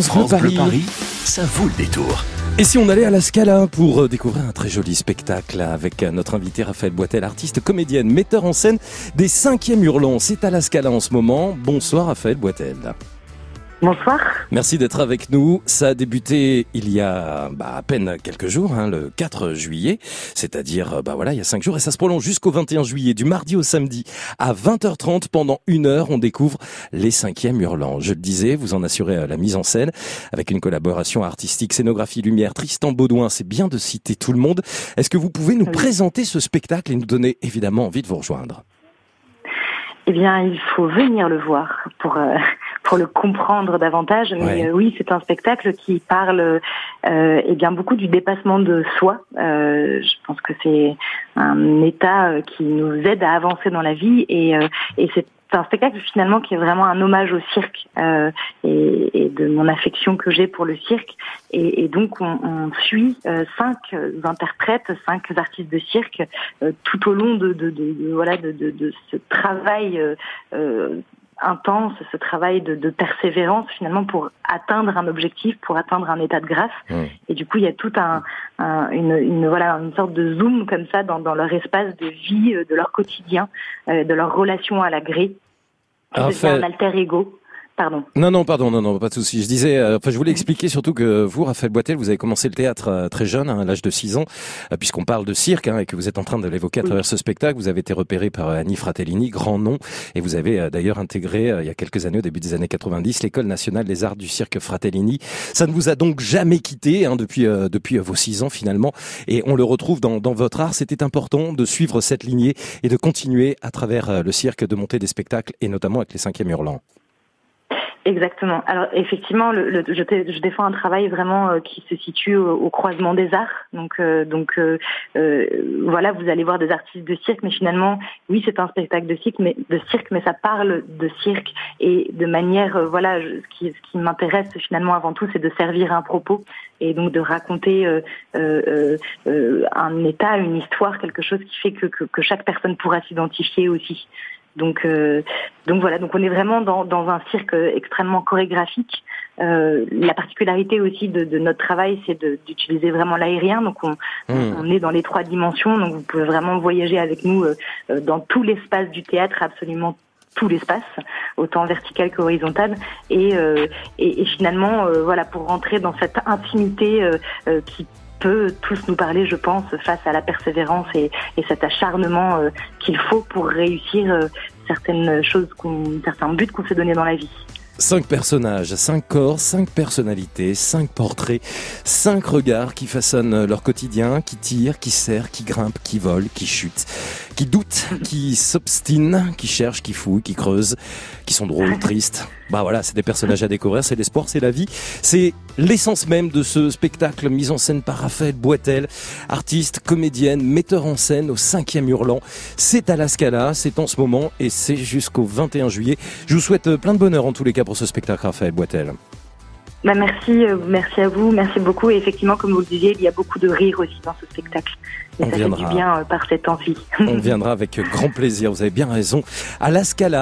France, France Bleu Paris. Paris, ça vaut le détour. Et si on allait à la Scala pour euh, découvrir un très joli spectacle avec euh, notre invité Raphaël Boitel, artiste, comédienne, metteur en scène des cinquièmes hurlants. C'est à la Scala en ce moment. Bonsoir Raphaël Boitel. Bonsoir. Merci d'être avec nous. Ça a débuté il y a bah, à peine quelques jours, hein, le 4 juillet, c'est-à-dire euh, bah voilà, il y a cinq jours, et ça se prolonge jusqu'au 21 juillet, du mardi au samedi à 20h30 pendant une heure. On découvre les cinquièmes hurlants. Je le disais, vous en assurez euh, la mise en scène avec une collaboration artistique, scénographie, lumière. Tristan Baudouin, c'est bien de citer tout le monde. Est-ce que vous pouvez nous Oui. présenter ce spectacle et nous donner évidemment envie de vous rejoindre? Eh bien, il faut venir le voir pour euh, pour le comprendre davantage. Mais Ouais. euh, oui, c'est un spectacle qui parle euh, eh bien beaucoup du dépassement de soi. Euh, je pense que c'est un état euh, qui nous aide à avancer dans la vie et euh, et c'est un spectacle finalement qui est vraiment un hommage au cirque euh, et, et de mon affection que j'ai pour le cirque. Et, et donc on, on suit euh, cinq interprètes, cinq artistes de cirque euh, tout au long de, de, de, de- voilà de, de, de ce travail euh, euh, intense, ce travail de, de persévérance finalement pour atteindre un objectif, pour atteindre un état de grâce. Mm. Et du coup, il y a tout un, un- une, une voilà une sorte de zoom comme ça dans, dans leur espace de vie, euh, de leur quotidien, euh, de leur relation à la grille. devient Raphaël- un alter ego. Pardon. Non, non, pardon, non, non, pas de souci. Je disais, euh, enfin, je voulais expliquer surtout que vous, Raphaël Boitel, vous avez commencé le théâtre euh, très jeune, hein, à l'âge de 6 ans, euh, puisqu'on parle de cirque, hein, et que vous êtes en train de l'évoquer à Oui. travers ce spectacle. Vous avez été repéré par euh, Annie Fratellini, grand nom, et vous avez d'ailleurs intégré, il y a quelques années, au début des années 90, l'école nationale des arts du cirque Fratellini. Ça ne vous a donc jamais quitté hein, depuis euh, depuis vos 6 ans finalement, et on le retrouve dans, dans votre art. C'était important de suivre cette lignée et de continuer à travers le cirque de monter des spectacles, et notamment avec les cinquièmes hurlants. Exactement. Alors effectivement, le, le- je, je défends un travail vraiment euh, qui se situe au, au croisement des arts. Donc, euh, donc euh, euh, voilà, vous allez voir des artistes de cirque, mais finalement, oui, c'est un spectacle de cirque, mais de cirque, mais ça parle de cirque et de manière, euh, voilà, je- ce qui, ce qui m'intéresse finalement avant tout, c'est de servir un propos et donc de raconter euh, un état, une histoire, quelque chose qui fait que, que, que chaque personne pourra s'identifier aussi. Donc, euh, donc voilà, donc on est vraiment dans, dans un cirque extrêmement chorégraphique. Euh, la particularité aussi de, de notre travail, c'est d'utiliser vraiment l'aérien. Donc on, Mmh. on est dans les trois dimensions, donc vous pouvez vraiment voyager avec nous euh, euh, dans tout l'espace du théâtre, absolument tout l'espace, autant vertical qu'horizontal, et, euh, et, et finalement, euh, voilà, pour rentrer dans cette intimité euh, euh, qui peut tous nous parler, je pense, face à la persévérance et, et cet acharnement euh, qu'il faut pour réussir euh, certaines choses, certains buts qu'on s'est donnés dans la vie. Cinq personnages, cinq corps, cinq personnalités, cinq portraits, cinq regards qui façonnent leur quotidien, qui tirent, qui serrent, qui grimpent, qui volent, qui chutent, qui doutent, qui s'obstinent, qui cherchent, qui fouillent, qui creusent, qui sont drôles, tristes. Bah voilà, c'est des personnages à découvrir, c'est l'espoir, c'est la vie. C'est l'essence même de ce spectacle mis en scène par Raphaël Boitel, artiste, comédienne, metteur en scène au cinquième hurlant. C'est à la Scala, c'est en ce moment et c'est jusqu'au 21 juillet. Je vous souhaite plein de bonheur en tous les cas pour ce spectacle, Raphaël Boitel. Bah merci, euh, merci à vous, merci beaucoup. Et effectivement, comme vous le disiez, il y a beaucoup de rire aussi dans ce spectacle. Et On ça viendra. fait du bien euh, par cette envie. On viendra avec grand plaisir, vous avez bien raison, à la Scala.